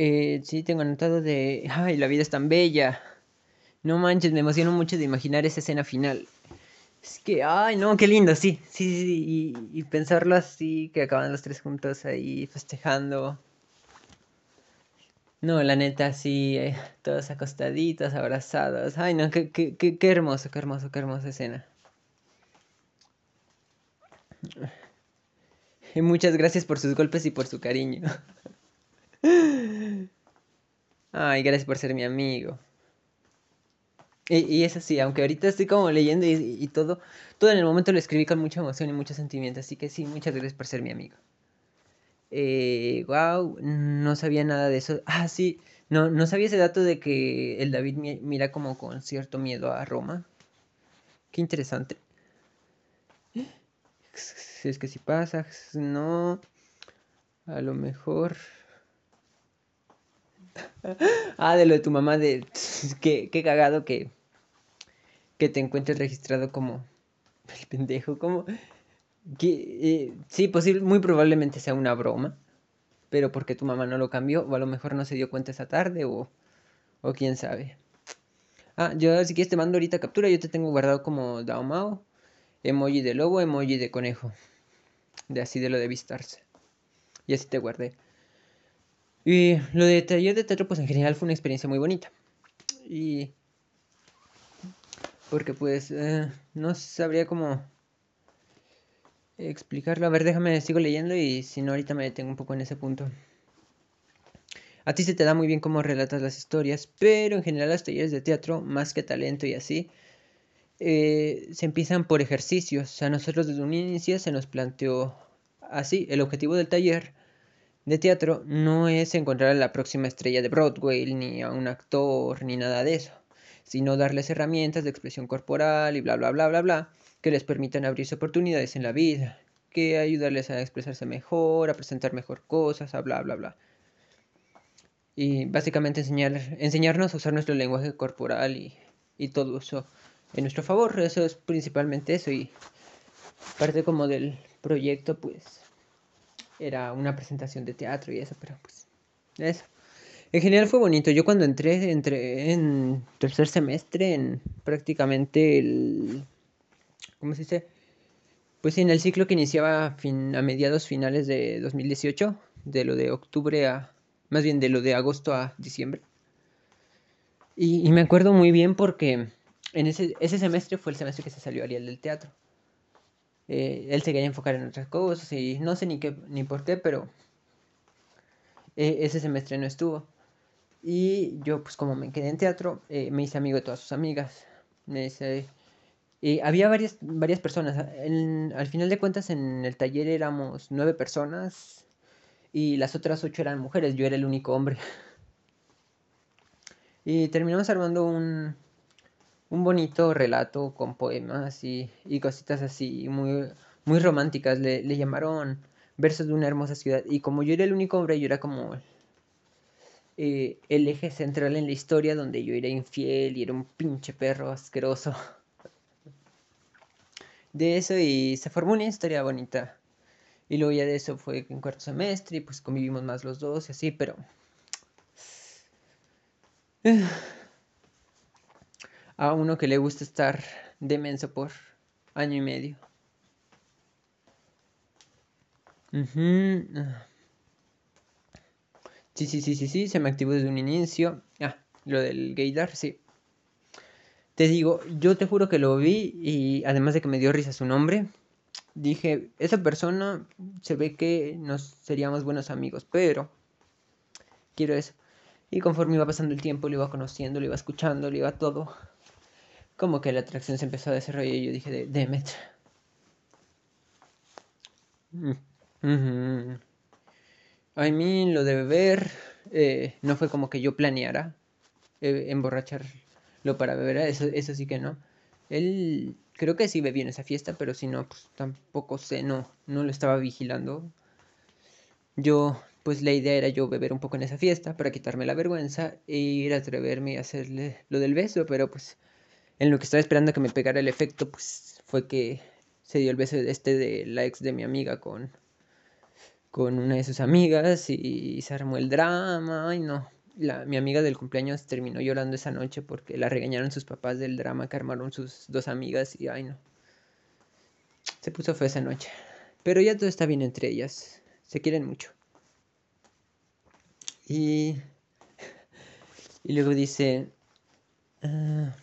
Eh, sí, tengo anotado de... Ay, la vida es tan bella. No manches, me emociono mucho de imaginar esa escena final. Es que, ay, no, qué lindo, sí, sí, sí, y, pensarlo así, que acaban los tres juntos ahí festejando. No, la neta, sí, eh, todos acostaditos, abrazados. Ay, no, qué, qué, qué, qué hermoso, qué hermoso, qué hermosa escena. Y muchas gracias por sus golpes y por su cariño. Ay, gracias por ser mi amigo. Y, es así, aunque ahorita estoy como leyendo y, todo, todo en el momento lo escribí con mucha emoción y mucho sentimiento, así que sí, muchas gracias por ser mi amigo. Eh, wow, no sabía nada de eso. Ah, sí, no, no sabía ese dato de que el David mira como con cierto miedo a Roma. Qué interesante. Si es que si pasa, no, a lo mejor... ah, de lo de tu mamá, de... qué, qué cagado que que te encuentres registrado como el pendejo, como que eh, sí, posible, muy probablemente sea una broma, pero porque tu mamá no lo cambió, o a lo mejor no se dio cuenta esa tarde, o, o quién sabe. Ah, yo si quieres te mando ahorita captura, yo te tengo guardado como Daomao, emoji de lobo, emoji de conejo, de así de lo de Vistarse. Y así te guardé. Y lo de taller de teatro, pues en general fue una experiencia muy bonita. Y porque pues eh, no sabría cómo explicarlo. A ver, déjame, sigo leyendo y si no, ahorita me detengo un poco en ese punto. A ti se te da muy bien cómo relatas las historias, pero en general las talleres de teatro, más que talento y así, eh, se empiezan por ejercicios. A nosotros desde un inicio se nos planteó así. El objetivo del taller de teatro no es encontrar a la próxima estrella de Broadway, ni a un actor, ni nada de eso sino darles herramientas de expresión corporal y bla, bla, bla, bla, bla, que les permitan abrirse oportunidades en la vida, que ayudarles a expresarse mejor, a presentar mejor cosas, a bla, bla, bla. Y básicamente enseñar, enseñarnos a usar nuestro lenguaje corporal y, y todo eso en nuestro favor. Eso es principalmente eso. Y parte como del proyecto, pues, era una presentación de teatro y eso, pero pues, eso. En general fue bonito. Yo cuando entré, entré en tercer semestre, en prácticamente el... ¿Cómo se dice? Pues en el ciclo que iniciaba fin, a mediados finales de 2018, de lo de octubre a... Más bien de lo de agosto a diciembre. Y, me acuerdo muy bien porque en ese, ese semestre fue el semestre que se salió Ariel del teatro. Eh, él se quería enfocar en otras cosas y no sé ni, qué, ni por qué, pero eh, ese semestre no estuvo. Y yo, pues como me quedé en teatro, eh, me hice amigo de todas sus amigas. Me hice... Y había varias, varias personas. al final de cuentas, en el taller éramos nueve personas y las otras ocho eran mujeres. Yo era el único hombre. Y terminamos armando un, un bonito relato con poemas y, y cositas así muy, muy románticas. Le, le llamaron Versos de una hermosa ciudad. Y como yo era el único hombre, yo era como eh, el eje central en la historia donde yo era infiel y era un pinche perro asqueroso. De eso y se formó una historia bonita. Y luego ya de eso fue en cuarto semestre y pues convivimos más los dos y así, pero... A uno que le gusta estar demenso por año y medio. Sí, sí, sí, sí, sí, se me activó desde un inicio. Ah, lo del gaydar, sí. Te digo, yo te juro que lo vi y además de que me dio risa su nombre, dije, esa persona se ve que nos seríamos buenos amigos, pero quiero eso. Y conforme iba pasando el tiempo, lo iba conociendo, lo iba escuchando, lo iba todo. Como que la atracción se empezó a desarrollar y yo dije, de Demet. Mm. I mean, lo de beber eh, no fue como que yo planeara eh, emborracharlo para beber, eso, eso sí que no. Él creo que sí bebió en esa fiesta, pero si no, pues tampoco sé, no, no lo estaba vigilando. Yo, pues la idea era yo beber un poco en esa fiesta para quitarme la vergüenza e ir a atreverme a hacerle lo del beso, pero pues en lo que estaba esperando que me pegara el efecto, pues fue que se dio el beso este de la ex de mi amiga con con una de sus amigas y se armó el drama. Ay, no. La, mi amiga del cumpleaños terminó llorando esa noche porque la regañaron sus papás del drama que armaron sus dos amigas y ay no. Se puso fue esa noche. Pero ya todo está bien entre ellas. Se quieren mucho. Y, y luego dice... Ah,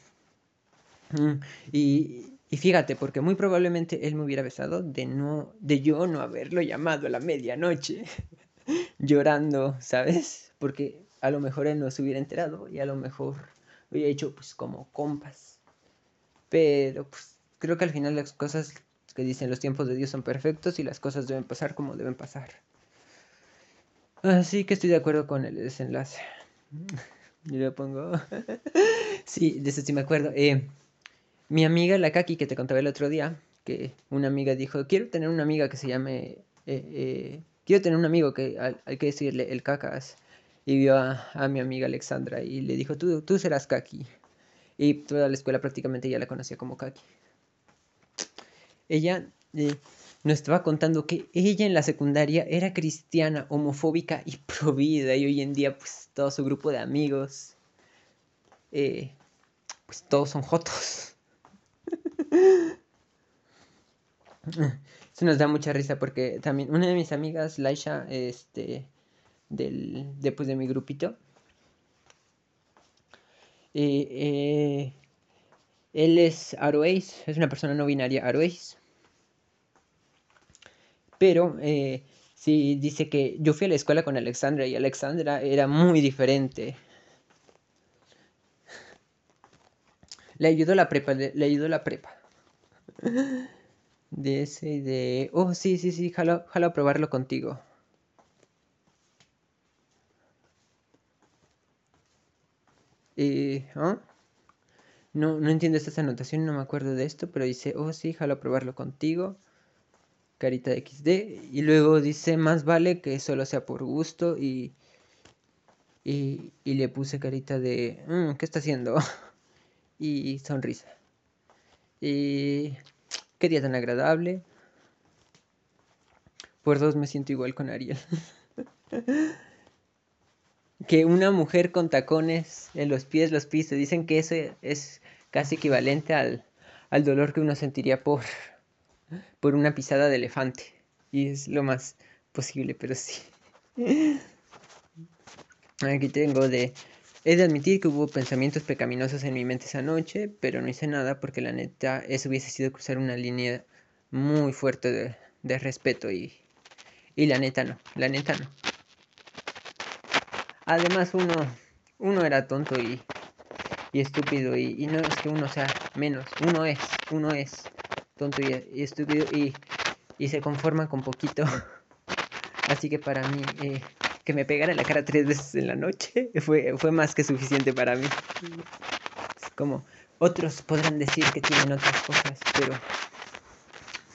y, y fíjate, porque muy probablemente él me hubiera besado de no, de yo no haberlo llamado a la medianoche, llorando, ¿sabes? Porque a lo mejor él no se hubiera enterado y a lo mejor hubiera hecho pues como compas. Pero pues creo que al final las cosas que dicen los tiempos de Dios son perfectos y las cosas deben pasar como deben pasar. Así que estoy de acuerdo con el desenlace. Yo le pongo. sí, de eso sí me acuerdo. Eh, mi amiga, la Kaki, que te contaba el otro día, que una amiga dijo, quiero tener una amiga que se llame... Eh, eh, quiero tener un amigo que hay que decirle el cacas. Y vio a, mi amiga Alexandra y le dijo, tú, tú serás Kaki. Y toda la escuela prácticamente ya la conocía como Kaki. Ella eh, nos estaba contando que ella en la secundaria era cristiana, homofóbica y provida. Y hoy en día, pues, todo su grupo de amigos, pues, todos son jotos. Eso nos da mucha risa porque también una de mis amigas, Laisha, este, del, después de mi grupito, eh, eh, él es Aroeis, es una persona no binaria Aroeis. Pero eh, sí dice que yo fui a la escuela con Alexandra y Alexandra era muy diferente. Le ayudó la prepa, le ayudó la prepa. De ese de... Oh, sí, sí, sí, jalo, a probarlo contigo. Eh. No, no entiendo esta anotación, no me acuerdo de esto, pero dice, oh sí, jalo probarlo contigo. Carita de XD. Y luego dice, más vale que solo sea por gusto. Y, y, y le puse carita de, mm, ¿qué está haciendo? y sonrisa. Y qué día tan agradable. Por dos me siento igual con Ariel. que una mujer con tacones en los pies los pise. Dicen que eso es casi equivalente al, al dolor que uno sentiría por, por una pisada de elefante. Y es lo más posible, pero sí. Aquí tengo de He de admitir que hubo pensamientos pecaminosos en mi mente esa noche, pero no hice nada porque la neta eso hubiese sido cruzar una línea muy fuerte de, respeto y, y la neta no, la neta no. Además uno, uno era tonto y, y estúpido y, no es que uno sea menos, uno es, uno es tonto y, estúpido y, y, se conforma con poquito. Así que para mí eh, que me pegara en la cara tres veces en la noche fue, fue más que suficiente para mí. Es como, otros podrán decir que tienen otras cosas, pero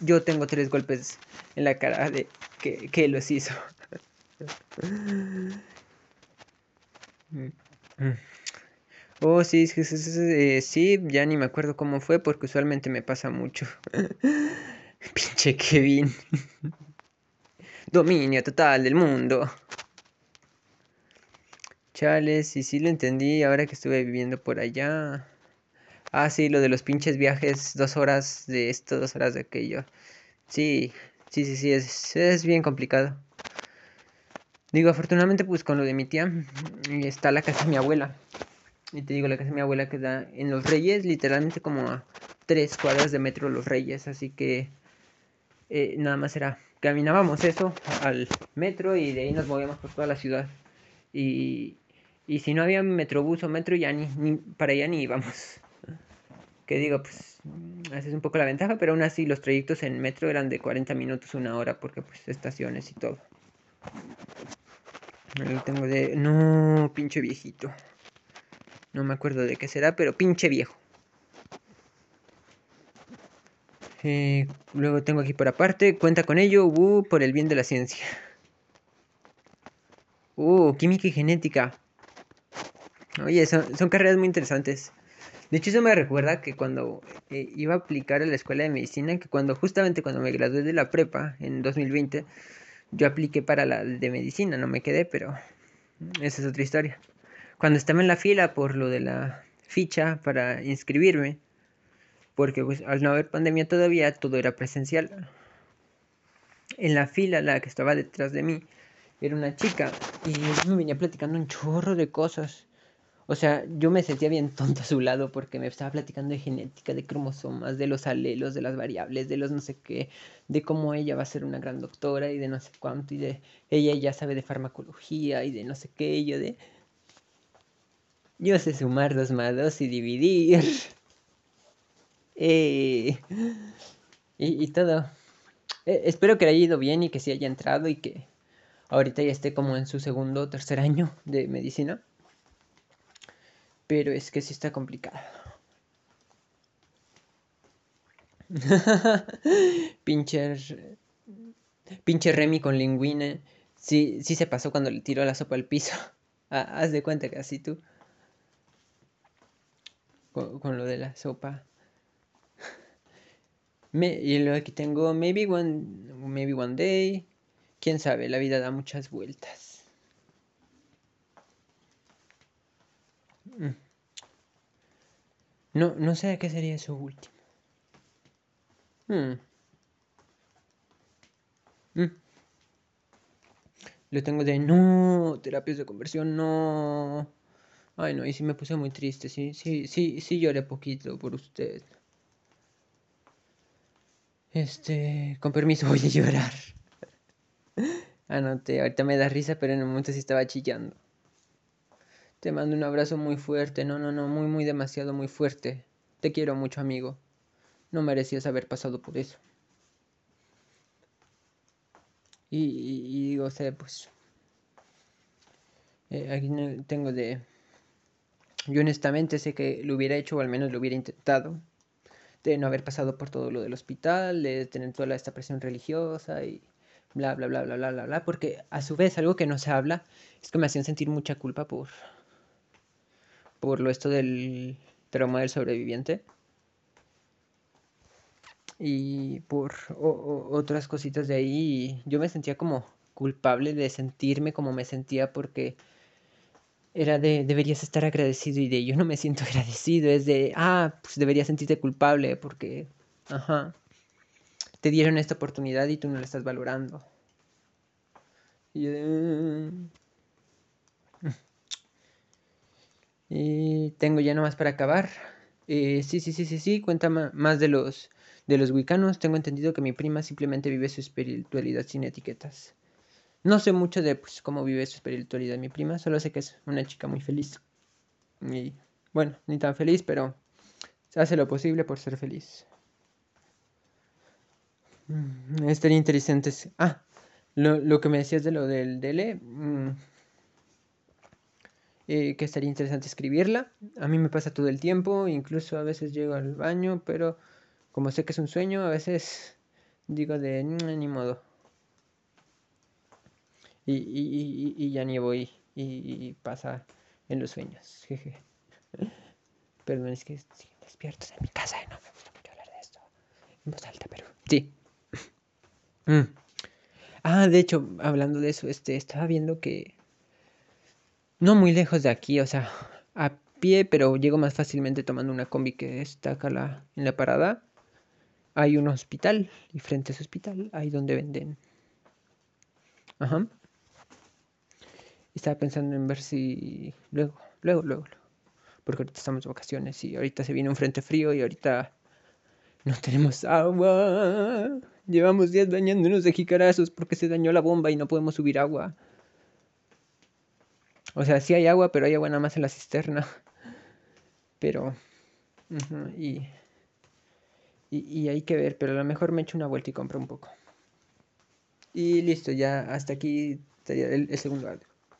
yo tengo tres golpes en la cara de que, que los hizo. Oh, sí, sí, sí, sí, ya ni me acuerdo cómo fue porque usualmente me pasa mucho. Pinche Kevin. Dominio total del mundo. Chales, y sí lo entendí ahora que estuve viviendo por allá. Ah, sí, lo de los pinches viajes, dos horas de esto, dos horas de aquello. Sí, sí, sí, sí, es, es bien complicado. Digo, afortunadamente, pues con lo de mi tía, está la casa de mi abuela. Y te digo, la casa de mi abuela queda en Los Reyes, literalmente como a tres cuadras de metro Los Reyes. Así que eh, nada más era, caminábamos eso al metro y de ahí nos movíamos por toda la ciudad. Y, y si no había metrobús o metro, ya ni, para allá ni íbamos. Que digo, pues, esa es un poco la ventaja, pero aún así los trayectos en metro eran de 40 minutos, una hora, porque pues estaciones y todo. Lo tengo de... No, pinche viejito. No me acuerdo de qué será, pero pinche viejo. Luego tengo aquí por aparte, cuenta con ello, uh, por el bien de la ciencia. Uh, química y genética. Oye, son, son carreras muy interesantes. De hecho, eso me recuerda que cuando eh, iba a aplicar a la escuela de medicina, que cuando justamente cuando me gradué de la prepa en 2020, yo apliqué para la de medicina, no me quedé, pero esa es otra historia. Cuando estaba en la fila por lo de la ficha para inscribirme, porque pues, al no haber pandemia todavía todo era presencial. En la fila, la que estaba detrás de mí, era una chica y me venía platicando un chorro de cosas. O sea, yo me sentía bien tonto a su lado porque me estaba platicando de genética, de cromosomas, de los alelos, de las variables, de los no sé qué, de cómo ella va a ser una gran doctora y de no sé cuánto, y de ella ya sabe de farmacología y de no sé qué, y yo de... Yo sé sumar dos más dos y dividir. Eh, y, todo. Eh, espero que haya ido bien y que sí haya entrado y que ahorita ya esté como en su segundo o tercer año de medicina. Pero es que sí está complicado. pinche, pinche Remy con Linguine. Sí, sí se pasó cuando le tiró la sopa al piso. Ah, haz de cuenta que así tú. Con, lo de la sopa. y luego aquí tengo maybe one, maybe one day. Quién sabe, la vida da muchas vueltas. No, no sé qué sería eso último. Hmm. Mm. Lo tengo de no, terapias de conversión, no. Ay, no, y sí me puse muy triste, sí, sí, sí, sí lloré poquito por usted. Este, con permiso voy a llorar. Anoté, ahorita me da risa, pero en el momento sí estaba chillando. Te mando un abrazo muy fuerte. No, no, no, muy, muy demasiado, muy fuerte. Te quiero mucho, amigo. No merecías haber pasado por eso. Y, digo, o sea, pues... Eh, aquí tengo de... Yo honestamente sé que lo hubiera hecho, o al menos lo hubiera intentado. De no haber pasado por todo lo del hospital, de tener toda esta presión religiosa y bla, bla, bla, bla, bla, bla, bla. Porque a su vez algo que no se habla es que me hacían sentir mucha culpa por por lo esto del trauma del sobreviviente. Y por otras cositas de ahí yo me sentía como culpable de sentirme como me sentía porque era de deberías estar agradecido y de yo no me siento agradecido es de ah pues deberías sentirte culpable porque ajá te dieron esta oportunidad y tú no la estás valorando. Y yo de, y tengo ya nomás para acabar. Eh, sí, sí, sí, sí, sí, cuenta más de los, de los wicanos. Tengo entendido que mi prima simplemente vive su espiritualidad sin etiquetas. No sé mucho de pues, cómo vive su espiritualidad mi prima, solo sé que es una chica muy feliz. Y bueno, ni tan feliz, pero hace lo posible por ser feliz. Mm, estaría interesante. Ah, lo, lo, que me decías de lo del DL. Mm, eh, que estaría interesante escribirla. A mí me pasa todo el tiempo, incluso a veces llego al baño, pero como sé que es un sueño, a veces digo de ni modo. Y, ya ni voy y, pasa en los sueños. Jeje. Perdón, es que siguen despiertos en mi casa y no me gusta mucho hablar de esto en voz alta, pero sí. Mm. Ah, de hecho, hablando de eso, este, estaba viendo que no muy lejos de aquí, o sea, a pie, pero llego más fácilmente tomando una combi que está acá la, en la parada. Hay un hospital y frente a ese hospital hay donde venden. Ajá. Estaba pensando en ver si luego, luego, luego, porque ahorita estamos de vacaciones y ahorita se viene un frente frío y ahorita no tenemos agua. Llevamos días dañándonos de jicarazos porque se dañó la bomba y no podemos subir agua. O sea, sí hay agua, pero hay agua nada más en la cisterna. Pero... y, y, hay que ver, pero a lo mejor me echo una vuelta y compro un poco. Y listo, ya hasta aquí estaría el, el segundo audio.